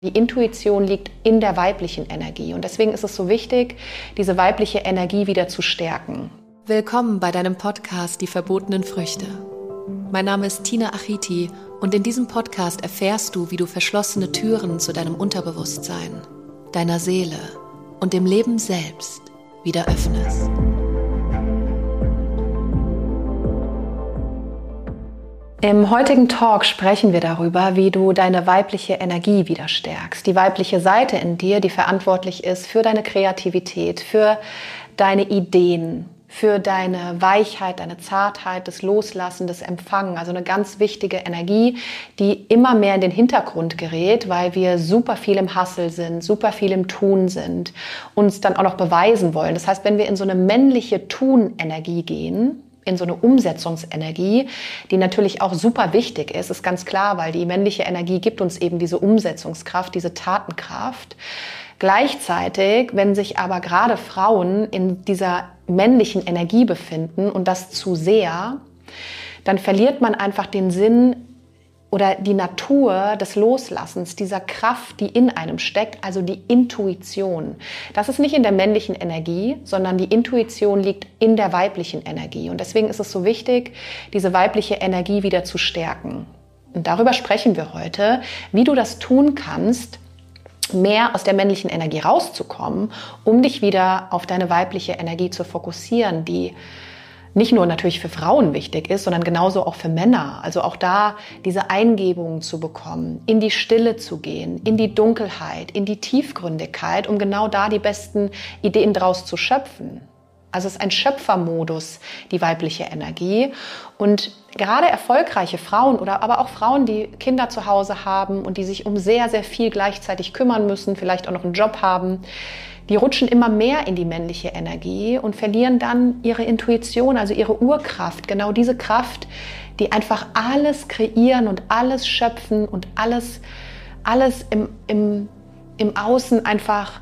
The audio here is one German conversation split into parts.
Die Intuition liegt in der weiblichen Energie und deswegen ist es so wichtig, diese weibliche Energie wieder zu stärken. Willkommen bei deinem Podcast Die verbotenen Früchte. Mein Name ist Tina Achiti und in diesem Podcast erfährst du, wie du verschlossene Türen zu deinem Unterbewusstsein, deiner Seele und dem Leben selbst wieder öffnest. Im heutigen Talk sprechen wir darüber, wie du deine weibliche Energie wieder stärkst. Die weibliche Seite in dir, die verantwortlich ist für deine Kreativität, für deine Ideen, für deine Weichheit, deine Zartheit, das Loslassen, das Empfangen. Also eine ganz wichtige Energie, die immer mehr in den Hintergrund gerät, weil wir super viel im Hassel sind, super viel im Tun sind, uns dann auch noch beweisen wollen. Das heißt, wenn wir in so eine männliche Tun-Energie gehen, in so eine Umsetzungsenergie, die natürlich auch super wichtig ist, ist ganz klar, weil die männliche Energie gibt uns eben diese Umsetzungskraft, diese Tatenkraft. Gleichzeitig, wenn sich aber gerade Frauen in dieser männlichen Energie befinden und das zu sehr, dann verliert man einfach den Sinn oder die Natur des Loslassens, dieser Kraft, die in einem steckt, also die Intuition. Das ist nicht in der männlichen Energie, sondern die Intuition liegt in der weiblichen Energie. Und deswegen ist es so wichtig, diese weibliche Energie wieder zu stärken. Und darüber sprechen wir heute, wie du das tun kannst, mehr aus der männlichen Energie rauszukommen, um dich wieder auf deine weibliche Energie zu fokussieren, die nicht nur natürlich für Frauen wichtig ist, sondern genauso auch für Männer. Also auch da diese Eingebungen zu bekommen, in die Stille zu gehen, in die Dunkelheit, in die Tiefgründigkeit, um genau da die besten Ideen draus zu schöpfen. Also es ist ein Schöpfermodus, die weibliche Energie. Und gerade erfolgreiche Frauen oder aber auch Frauen, die Kinder zu Hause haben und die sich um sehr, sehr viel gleichzeitig kümmern müssen, vielleicht auch noch einen Job haben, die rutschen immer mehr in die männliche Energie und verlieren dann ihre Intuition, also ihre Urkraft, genau diese Kraft, die einfach alles kreieren und alles schöpfen und alles, alles im, im, im Außen einfach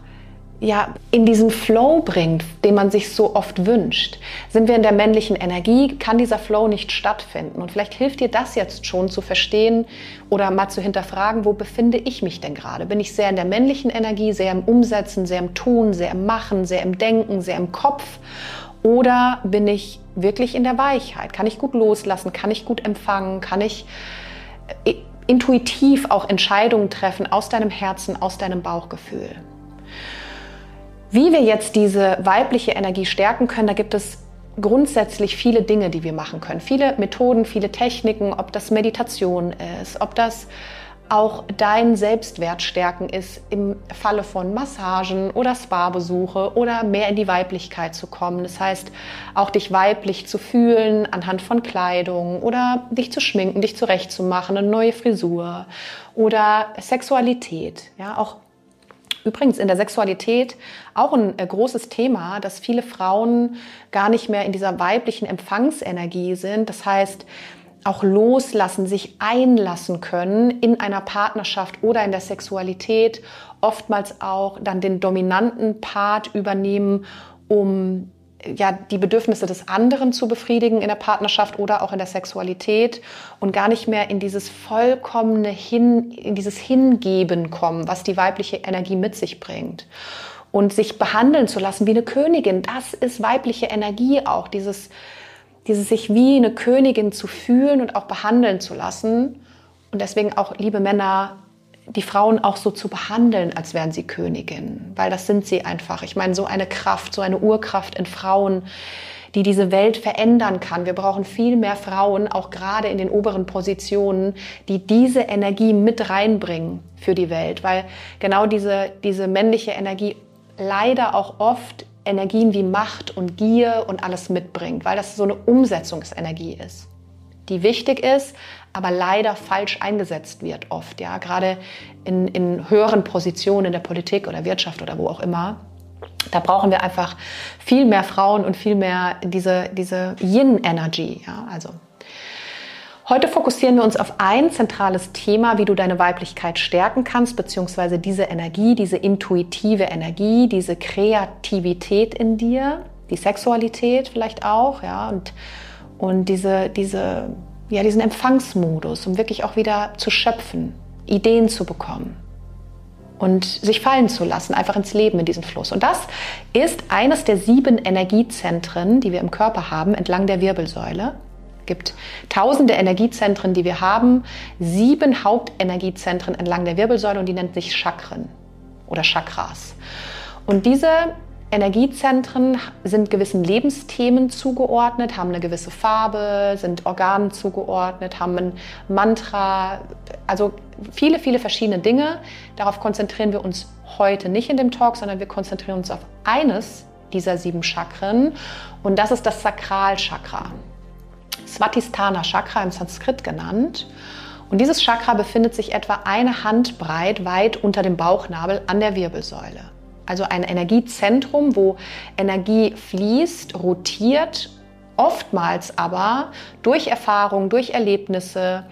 ja, in diesen Flow bringt, den man sich so oft wünscht. Sind wir in der männlichen Energie, kann dieser Flow nicht stattfinden. Und vielleicht hilft dir das jetzt schon zu verstehen oder mal zu hinterfragen, wo befinde ich mich denn gerade? Bin ich sehr in der männlichen Energie, sehr im Umsetzen, sehr im Tun, sehr im Machen, sehr im Denken, sehr im Kopf? Oder bin ich wirklich in der Weichheit? Kann ich gut loslassen? Kann ich gut empfangen? Kann ich äh, intuitiv auch Entscheidungen treffen aus deinem Herzen, aus deinem Bauchgefühl? Wie wir jetzt diese weibliche Energie stärken können, da gibt es grundsätzlich viele Dinge, die wir machen können. Viele Methoden, viele Techniken, ob das Meditation ist, ob das auch dein Selbstwert stärken ist im Falle von Massagen oder Spa-Besuche oder mehr in die Weiblichkeit zu kommen. Das heißt, auch dich weiblich zu fühlen anhand von Kleidung oder dich zu schminken, dich zurechtzumachen, eine neue Frisur oder Sexualität. Ja, auch Übrigens in der Sexualität auch ein äh, großes Thema, dass viele Frauen gar nicht mehr in dieser weiblichen Empfangsenergie sind. Das heißt, auch loslassen, sich einlassen können in einer Partnerschaft oder in der Sexualität, oftmals auch dann den dominanten Part übernehmen, um ja, die Bedürfnisse des anderen zu befriedigen in der Partnerschaft oder auch in der Sexualität und gar nicht mehr in dieses vollkommene Hin, in dieses Hingeben kommen, was die weibliche Energie mit sich bringt. Und sich behandeln zu lassen wie eine Königin, das ist weibliche Energie auch, dieses, dieses sich wie eine Königin zu fühlen und auch behandeln zu lassen. Und deswegen auch, liebe Männer, die Frauen auch so zu behandeln, als wären sie Königinnen, weil das sind sie einfach. Ich meine, so eine Kraft, so eine Urkraft in Frauen, die diese Welt verändern kann. Wir brauchen viel mehr Frauen, auch gerade in den oberen Positionen, die diese Energie mit reinbringen für die Welt, weil genau diese, diese männliche Energie leider auch oft Energien wie Macht und Gier und alles mitbringt, weil das so eine Umsetzungsenergie ist die wichtig ist, aber leider falsch eingesetzt wird oft, ja, gerade in, in höheren Positionen in der Politik oder Wirtschaft oder wo auch immer. Da brauchen wir einfach viel mehr Frauen und viel mehr diese, diese Yin-Energy, ja, also Heute fokussieren wir uns auf ein zentrales Thema, wie du deine Weiblichkeit stärken kannst, beziehungsweise diese Energie, diese intuitive Energie, diese Kreativität in dir, die Sexualität vielleicht auch, ja, und und diese, diese, ja, diesen Empfangsmodus, um wirklich auch wieder zu schöpfen, Ideen zu bekommen. und sich fallen zu lassen, einfach ins Leben, in diesen Fluss. Und das ist eines der sieben Energiezentren, die wir im Körper haben, entlang der Wirbelsäule. Es gibt tausende Energiezentren, die wir haben, sieben Hauptenergiezentren entlang der Wirbelsäule und die nennt sich Chakren oder Chakras. Und diese Energiezentren sind gewissen Lebensthemen zugeordnet, haben eine gewisse Farbe, sind Organen zugeordnet, haben ein Mantra, also viele, viele verschiedene Dinge. Darauf konzentrieren wir uns heute nicht in dem Talk, sondern wir konzentrieren uns auf eines dieser sieben Chakren und das ist das Sakralchakra. Svatisthana Chakra im Sanskrit genannt. Und dieses Chakra befindet sich etwa eine Handbreit weit unter dem Bauchnabel an der Wirbelsäule also ein Energiezentrum, wo Energie fließt, rotiert, oftmals aber durch Erfahrung, durch Erlebnisse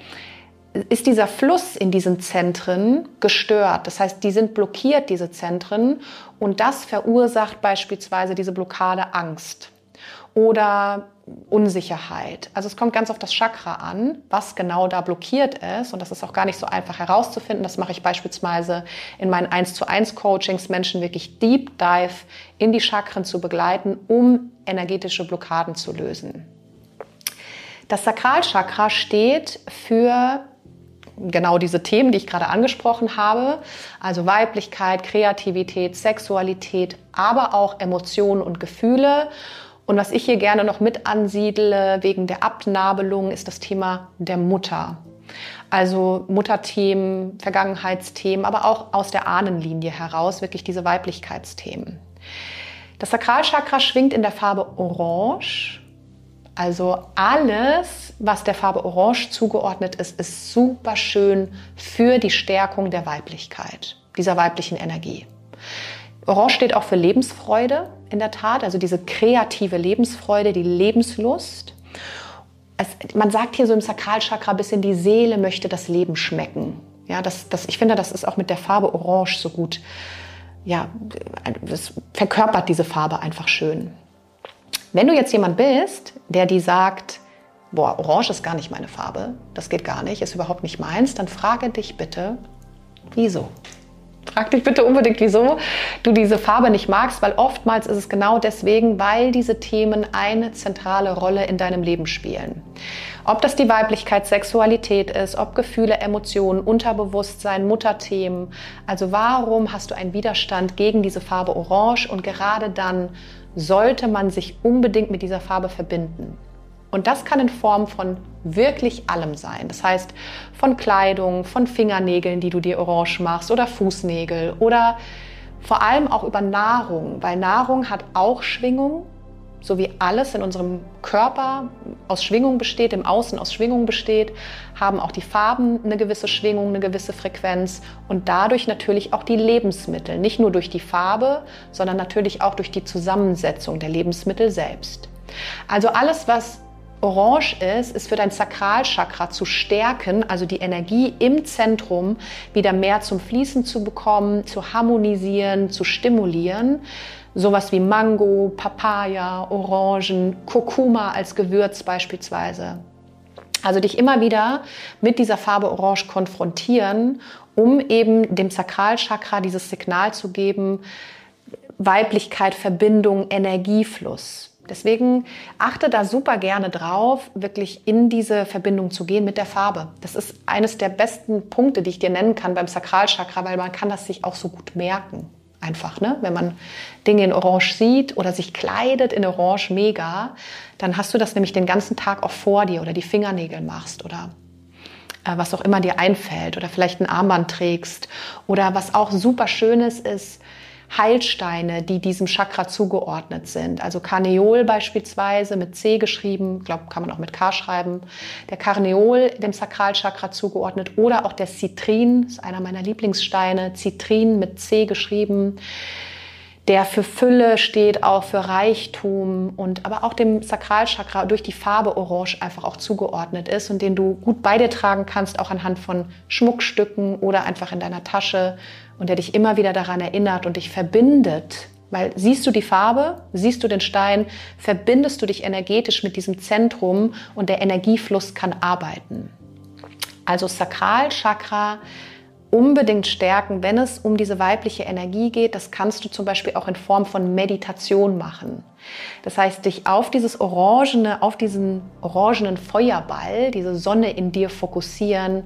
ist dieser Fluss in diesen Zentren gestört. Das heißt, die sind blockiert, diese Zentren, und das verursacht beispielsweise diese Blockade Angst oder Unsicherheit. Also es kommt ganz auf das Chakra an, was genau da blockiert ist. Und das ist auch gar nicht so einfach herauszufinden. Das mache ich beispielsweise in meinen 1 zu 1 Coachings, Menschen wirklich Deep Dive in die Chakren zu begleiten, um energetische Blockaden zu lösen. Das Sakralchakra steht für genau diese Themen, die ich gerade angesprochen habe, also Weiblichkeit, Kreativität, Sexualität, aber auch Emotionen und Gefühle und was ich hier gerne noch mit ansiedle wegen der Abnabelung ist das Thema der Mutter. Also Mutterthemen, Vergangenheitsthemen, aber auch aus der Ahnenlinie heraus wirklich diese Weiblichkeitsthemen. Das Sakralchakra schwingt in der Farbe Orange. Also alles, was der Farbe Orange zugeordnet ist, ist super schön für die Stärkung der Weiblichkeit, dieser weiblichen Energie. Orange steht auch für Lebensfreude, in der Tat, also diese kreative Lebensfreude, die Lebenslust. Es, man sagt hier so im Sakralchakra ein bisschen, die Seele möchte das Leben schmecken. Ja, das, das, ich finde, das ist auch mit der Farbe Orange so gut. Ja, das verkörpert diese Farbe einfach schön. Wenn du jetzt jemand bist, der die sagt, boah, Orange ist gar nicht meine Farbe, das geht gar nicht, ist überhaupt nicht meins, dann frage dich bitte, wieso? Frag dich bitte unbedingt, wieso du diese Farbe nicht magst, weil oftmals ist es genau deswegen, weil diese Themen eine zentrale Rolle in deinem Leben spielen. Ob das die Weiblichkeit, Sexualität ist, ob Gefühle, Emotionen, Unterbewusstsein, Mutterthemen. Also warum hast du einen Widerstand gegen diese Farbe Orange und gerade dann sollte man sich unbedingt mit dieser Farbe verbinden. Und das kann in Form von wirklich allem sein. Das heißt, von Kleidung, von Fingernägeln, die du dir orange machst oder Fußnägel oder vor allem auch über Nahrung, weil Nahrung hat auch Schwingung, so wie alles in unserem Körper aus Schwingung besteht, im Außen aus Schwingung besteht, haben auch die Farben eine gewisse Schwingung, eine gewisse Frequenz und dadurch natürlich auch die Lebensmittel, nicht nur durch die Farbe, sondern natürlich auch durch die Zusammensetzung der Lebensmittel selbst. Also alles, was Orange ist, ist für dein Sakralchakra zu stärken, also die Energie im Zentrum wieder mehr zum Fließen zu bekommen, zu harmonisieren, zu stimulieren. Sowas wie Mango, Papaya, Orangen, Kurkuma als Gewürz beispielsweise. Also dich immer wieder mit dieser Farbe Orange konfrontieren, um eben dem Sakralchakra dieses Signal zu geben, Weiblichkeit, Verbindung, Energiefluss. Deswegen achte da super gerne drauf, wirklich in diese Verbindung zu gehen mit der Farbe. Das ist eines der besten Punkte, die ich dir nennen kann beim Sakralchakra, weil man kann das sich auch so gut merken. Einfach, ne? Wenn man Dinge in Orange sieht oder sich kleidet in Orange mega, dann hast du das nämlich den ganzen Tag auch vor dir oder die Fingernägel machst oder äh, was auch immer dir einfällt oder vielleicht ein Armband trägst oder was auch super schönes ist, Heilsteine, die diesem Chakra zugeordnet sind. Also Karneol beispielsweise mit C geschrieben, glaube, kann man auch mit K schreiben. Der Karneol dem Sakralchakra zugeordnet oder auch der Zitrin, ist einer meiner Lieblingssteine, Zitrin mit C geschrieben der für Fülle steht, auch für Reichtum und aber auch dem Sakralchakra durch die Farbe Orange einfach auch zugeordnet ist und den du gut bei dir tragen kannst, auch anhand von Schmuckstücken oder einfach in deiner Tasche und der dich immer wieder daran erinnert und dich verbindet. Weil siehst du die Farbe, siehst du den Stein, verbindest du dich energetisch mit diesem Zentrum und der Energiefluss kann arbeiten. Also Sakralchakra unbedingt stärken, wenn es um diese weibliche Energie geht. Das kannst du zum Beispiel auch in Form von Meditation machen. Das heißt, dich auf dieses orangene, auf diesen orangenen Feuerball, diese Sonne in dir fokussieren,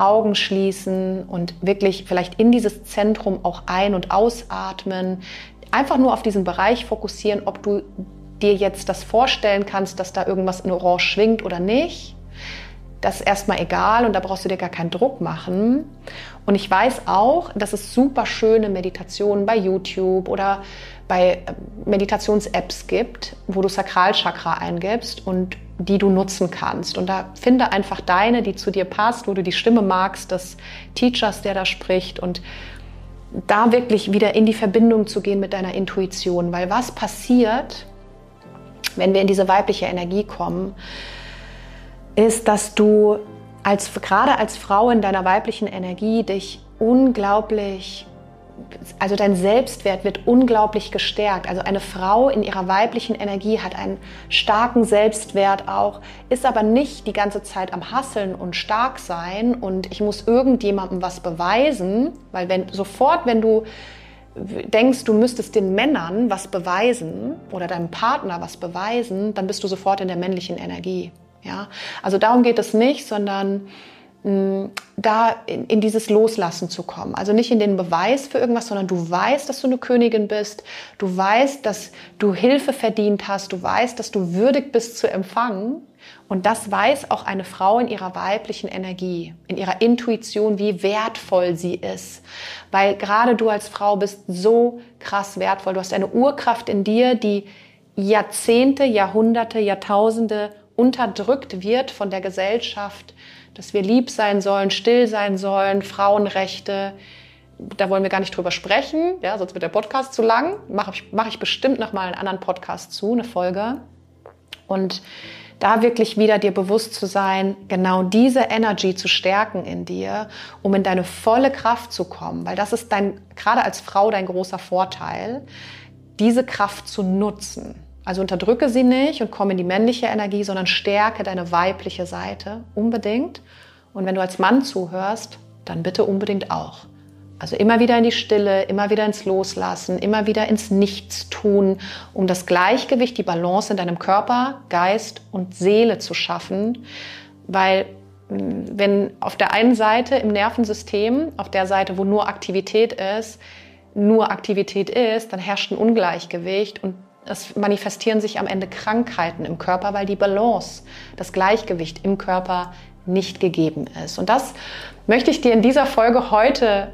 Augen schließen und wirklich vielleicht in dieses Zentrum auch ein- und ausatmen. Einfach nur auf diesen Bereich fokussieren, ob du dir jetzt das vorstellen kannst, dass da irgendwas in Orange schwingt oder nicht das ist erstmal egal und da brauchst du dir gar keinen Druck machen. Und ich weiß auch, dass es super schöne Meditationen bei YouTube oder bei äh, Meditations-Apps gibt, wo du Sakralchakra eingibst und die du nutzen kannst. Und da finde einfach deine, die zu dir passt, wo du die Stimme magst, des Teachers, der da spricht und da wirklich wieder in die Verbindung zu gehen mit deiner Intuition. Weil was passiert, wenn wir in diese weibliche Energie kommen? ist, dass du als, gerade als Frau in deiner weiblichen Energie dich unglaublich, also dein Selbstwert wird unglaublich gestärkt. Also eine Frau in ihrer weiblichen Energie hat einen starken Selbstwert auch, ist aber nicht die ganze Zeit am Hasseln und stark sein und ich muss irgendjemandem was beweisen, weil wenn sofort, wenn du denkst, du müsstest den Männern was beweisen oder deinem Partner was beweisen, dann bist du sofort in der männlichen Energie. Ja? Also darum geht es nicht, sondern da in, in, dieses Loslassen zu kommen. Also nicht in den Beweis für irgendwas, sondern du weißt, dass du eine Königin bist, du weißt, dass du Hilfe verdient hast, du weißt, dass du würdig bist zu empfangen. Und das weiß auch eine Frau in ihrer weiblichen Energie, in ihrer Intuition, wie wertvoll sie ist. Weil gerade du als Frau bist so krass wertvoll. Du hast eine Urkraft in dir, die Jahrzehnte, Jahrhunderte, Jahrtausende unterdrückt wird von der Gesellschaft, dass wir lieb sein sollen, still sein sollen, Frauenrechte. Da wollen wir gar nicht drüber sprechen, ja, sonst wird der Podcast zu lang. Mache ich, mach ich bestimmt noch mal einen anderen Podcast zu, eine Folge. Und da wirklich wieder dir bewusst zu sein, genau diese Energy zu stärken in dir, um in deine volle Kraft zu kommen, weil das ist dein, gerade als Frau dein großer Vorteil, diese Kraft zu nutzen. Also unterdrücke sie nicht und komm in die männliche Energie, sondern stärke deine weibliche Seite unbedingt. Und wenn du als Mann zuhörst, dann bitte unbedingt auch. Also immer wieder in die Stille, immer wieder ins Loslassen, immer wieder ins Nichtstun, um das Gleichgewicht, die Balance in deinem Körper, Geist und Seele zu schaffen. Weil hm, wenn auf der einen Seite im Nervensystem, auf der Seite, wo nur Aktivität ist, nur Aktivität ist, dann herrscht ein Ungleichgewicht und es manifestieren sich am Ende Krankheiten im Körper, weil die Balance, das Gleichgewicht im Körper nicht gegeben ist. Und das möchte ich dir in dieser Folge heute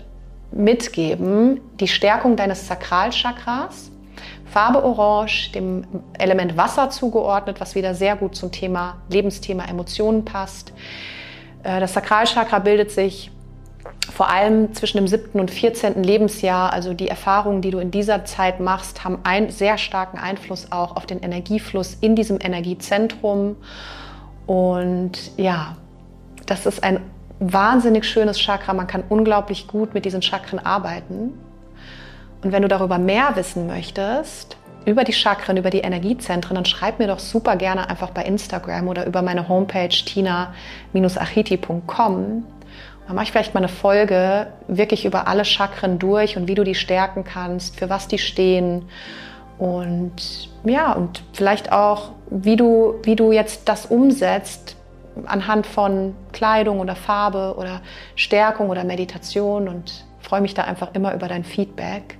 mitgeben, die Stärkung deines Sakralchakras. Farbe Orange, dem Element Wasser zugeordnet, was wieder sehr gut zum Thema Lebensthema Emotionen passt. Äh, das Sakralchakra bildet sich vor allem zwischen dem siebten und 14. Lebensjahr, also die Erfahrungen, die du in dieser Zeit machst, haben einen sehr starken Einfluss auch auf den Energiefluss in diesem Energiezentrum. Und ja, das ist ein wahnsinnig schönes Chakra. Man kann unglaublich gut mit diesen Chakren arbeiten. Und wenn du darüber mehr wissen möchtest, über die Chakren, über die Energiezentren, dann schreib mir doch super gerne einfach bei Instagram oder über meine Homepage tina-achiti.com. Dann mache ich vielleicht mal eine Folge wirklich über alle Chakren durch und wie du die stärken kannst, für was die stehen und ja, und vielleicht auch, wie du, wie du jetzt das umsetzt anhand von Kleidung oder Farbe oder Stärkung oder Meditation und freue mich da einfach immer über dein Feedback.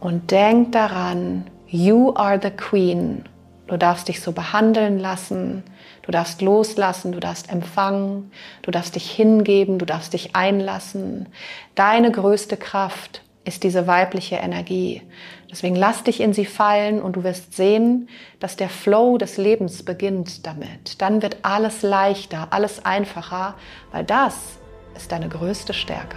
Und denk daran, you are the queen. Du darfst dich so behandeln lassen. Du darfst loslassen, du darfst empfangen, du darfst dich hingeben, du darfst dich einlassen. Deine größte Kraft ist diese weibliche Energie. Deswegen lass dich in sie fallen und du wirst sehen, dass der Flow des Lebens beginnt damit. Dann wird alles leichter, alles einfacher, weil das ist deine größte Stärke.